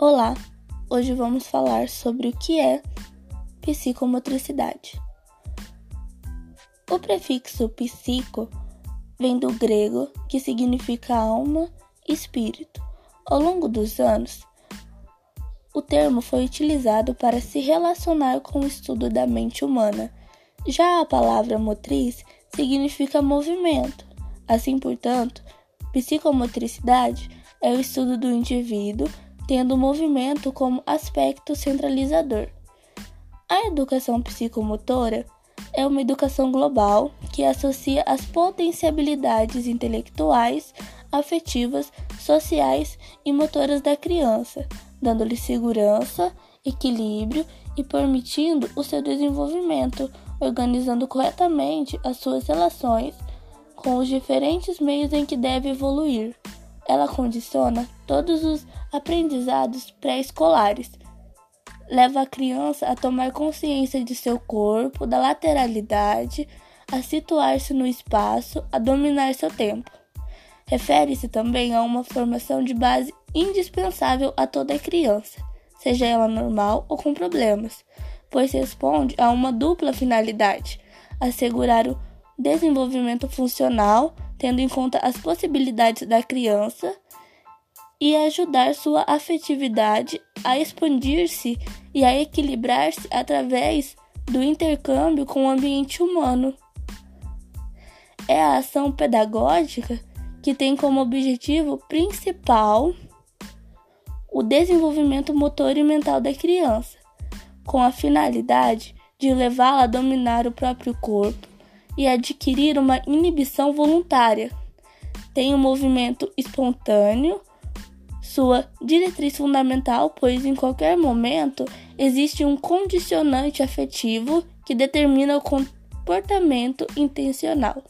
Olá, hoje vamos falar sobre o que é psicomotricidade. O prefixo psico vem do grego, que significa alma espírito. Ao longo dos anos, o termo foi utilizado para se relacionar com o estudo da mente humana. Já a palavra motriz significa movimento. Assim, portanto, psicomotricidade é o estudo do indivíduo tendo o movimento como aspecto centralizador. A educação psicomotora é uma educação global que associa as potencialidades intelectuais, afetivas, sociais e motoras da criança, dando-lhe segurança, equilíbrio e permitindo o seu desenvolvimento, organizando corretamente as suas relações com os diferentes meios em que deve evoluir. Ela condiciona todos os aprendizados pré-escolares. Leva a criança a tomar consciência de seu corpo, da lateralidade, a situar-se no espaço, a dominar seu tempo. Refere-se também a uma formação de base indispensável a toda criança, seja ela normal ou com problemas, pois responde a uma dupla finalidade: assegurar o desenvolvimento funcional, tendo em conta as possibilidades da criança e ajudar sua afetividade a expandir-se e a equilibrar-se através do intercâmbio com o ambiente humano. É a ação pedagógica que tem como objetivo principal o desenvolvimento motor e mental da criança, com a finalidade de levá-la a dominar o próprio corpo e adquirir uma inibição voluntária. Tem um movimento espontâneo sua diretriz fundamental, pois em qualquer momento existe um condicionante afetivo que determina o comportamento intencional.